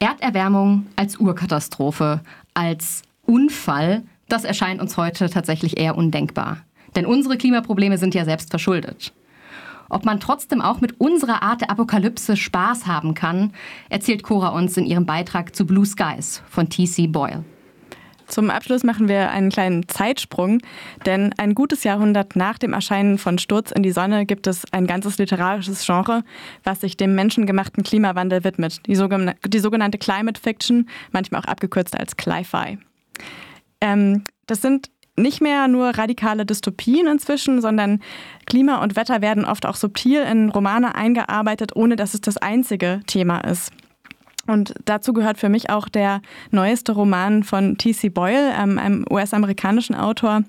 Erderwärmung als Urkatastrophe, als Unfall, das erscheint uns heute tatsächlich eher undenkbar. Denn unsere Klimaprobleme sind ja selbst verschuldet. Ob man trotzdem auch mit unserer Art der Apokalypse Spaß haben kann, erzählt Cora uns in ihrem Beitrag zu Blue Skies von T.C. Boyle. Zum Abschluss machen wir einen kleinen Zeitsprung, denn ein gutes Jahrhundert nach dem Erscheinen von Sturz in die Sonne gibt es ein ganzes literarisches Genre, was sich dem menschengemachten Klimawandel widmet, die, sogen die sogenannte Climate Fiction, manchmal auch abgekürzt als Cli-Fi. Ähm, das sind nicht mehr nur radikale Dystopien inzwischen, sondern Klima und Wetter werden oft auch subtil in Romane eingearbeitet, ohne dass es das einzige Thema ist. Und dazu gehört für mich auch der neueste Roman von T.C. Boyle, ähm, einem US-amerikanischen Autor,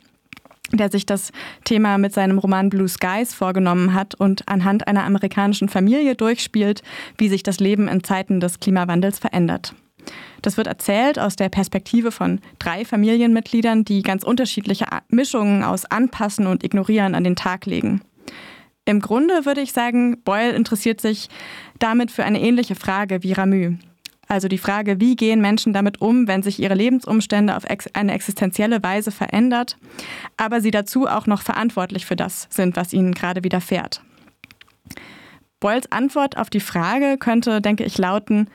der sich das Thema mit seinem Roman Blue Skies vorgenommen hat und anhand einer amerikanischen Familie durchspielt, wie sich das Leben in Zeiten des Klimawandels verändert. Das wird erzählt aus der Perspektive von drei Familienmitgliedern, die ganz unterschiedliche Mischungen aus Anpassen und Ignorieren an den Tag legen. Im Grunde würde ich sagen, Boyle interessiert sich damit für eine ähnliche Frage wie Ramü. Also die Frage, wie gehen Menschen damit um, wenn sich ihre Lebensumstände auf eine existenzielle Weise verändert, aber sie dazu auch noch verantwortlich für das sind, was ihnen gerade widerfährt. Boyles Antwort auf die Frage könnte, denke ich, lauten,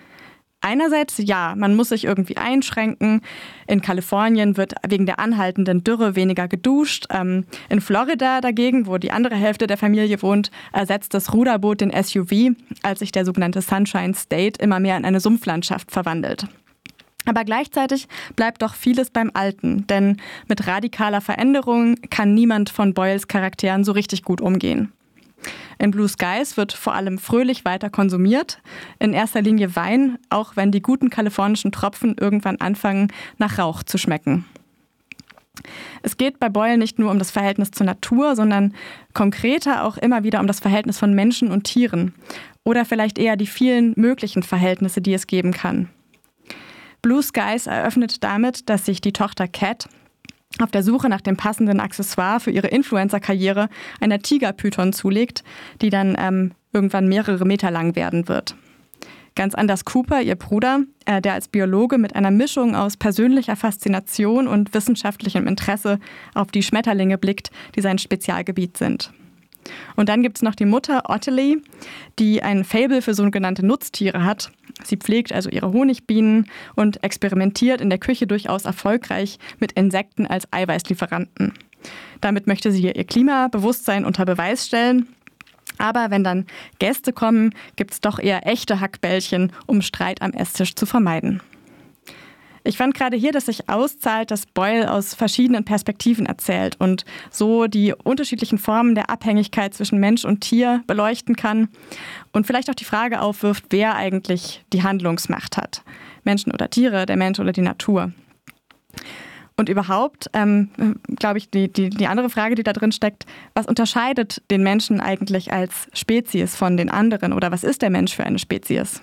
Einerseits ja, man muss sich irgendwie einschränken. In Kalifornien wird wegen der anhaltenden Dürre weniger geduscht. Ähm, in Florida dagegen, wo die andere Hälfte der Familie wohnt, ersetzt das Ruderboot den SUV, als sich der sogenannte Sunshine State immer mehr in eine Sumpflandschaft verwandelt. Aber gleichzeitig bleibt doch vieles beim Alten, denn mit radikaler Veränderung kann niemand von Boyles Charakteren so richtig gut umgehen. In Blue Skies wird vor allem fröhlich weiter konsumiert. In erster Linie Wein, auch wenn die guten kalifornischen Tropfen irgendwann anfangen, nach Rauch zu schmecken. Es geht bei Boyle nicht nur um das Verhältnis zur Natur, sondern konkreter auch immer wieder um das Verhältnis von Menschen und Tieren. Oder vielleicht eher die vielen möglichen Verhältnisse, die es geben kann. Blue Skies eröffnet damit, dass sich die Tochter Cat auf der Suche nach dem passenden Accessoire für ihre Influencer-Karriere einer Tigerpython zulegt, die dann ähm, irgendwann mehrere Meter lang werden wird. Ganz anders Cooper, ihr Bruder, äh, der als Biologe mit einer Mischung aus persönlicher Faszination und wissenschaftlichem Interesse auf die Schmetterlinge blickt, die sein Spezialgebiet sind. Und dann gibt es noch die Mutter Ottilie, die ein Fable für sogenannte Nutztiere hat. Sie pflegt also ihre Honigbienen und experimentiert in der Küche durchaus erfolgreich mit Insekten als Eiweißlieferanten. Damit möchte sie ihr Klimabewusstsein unter Beweis stellen. Aber wenn dann Gäste kommen, gibt es doch eher echte Hackbällchen, um Streit am Esstisch zu vermeiden. Ich fand gerade hier, dass sich auszahlt, dass Boyle aus verschiedenen Perspektiven erzählt und so die unterschiedlichen Formen der Abhängigkeit zwischen Mensch und Tier beleuchten kann und vielleicht auch die Frage aufwirft, wer eigentlich die Handlungsmacht hat. Menschen oder Tiere, der Mensch oder die Natur. Und überhaupt, ähm, glaube ich, die, die, die andere Frage, die da drin steckt, was unterscheidet den Menschen eigentlich als Spezies von den anderen oder was ist der Mensch für eine Spezies?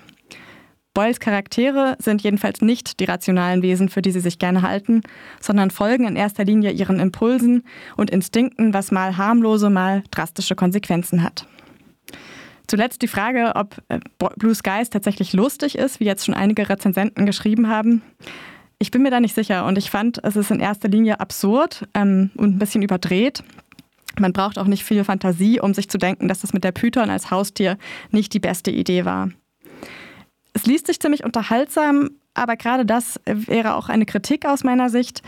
Boyles Charaktere sind jedenfalls nicht die rationalen Wesen, für die sie sich gerne halten, sondern folgen in erster Linie ihren Impulsen und Instinkten, was mal harmlose, mal drastische Konsequenzen hat. Zuletzt die Frage, ob äh, Blue Skies tatsächlich lustig ist, wie jetzt schon einige Rezensenten geschrieben haben. Ich bin mir da nicht sicher und ich fand, es ist in erster Linie absurd ähm, und ein bisschen überdreht. Man braucht auch nicht viel Fantasie, um sich zu denken, dass das mit der Python als Haustier nicht die beste Idee war. Es liest sich ziemlich unterhaltsam, aber gerade das wäre auch eine Kritik aus meiner Sicht.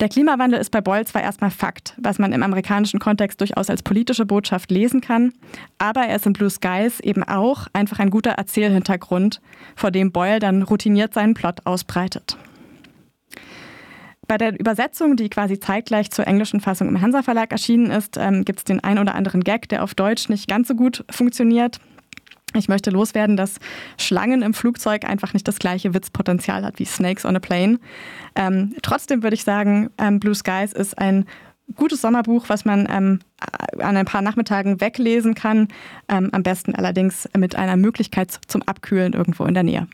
Der Klimawandel ist bei Boyle zwar erstmal Fakt, was man im amerikanischen Kontext durchaus als politische Botschaft lesen kann, aber er ist in Blue Skies eben auch einfach ein guter Erzählhintergrund, vor dem Boyle dann routiniert seinen Plot ausbreitet. Bei der Übersetzung, die quasi zeitgleich zur englischen Fassung im Hansa Verlag erschienen ist, ähm, gibt es den ein oder anderen Gag, der auf Deutsch nicht ganz so gut funktioniert. Ich möchte loswerden, dass Schlangen im Flugzeug einfach nicht das gleiche Witzpotenzial hat wie Snakes on a Plane. Ähm, trotzdem würde ich sagen, ähm, Blue Skies ist ein gutes Sommerbuch, was man ähm, an ein paar Nachmittagen weglesen kann. Ähm, am besten allerdings mit einer Möglichkeit zum Abkühlen irgendwo in der Nähe.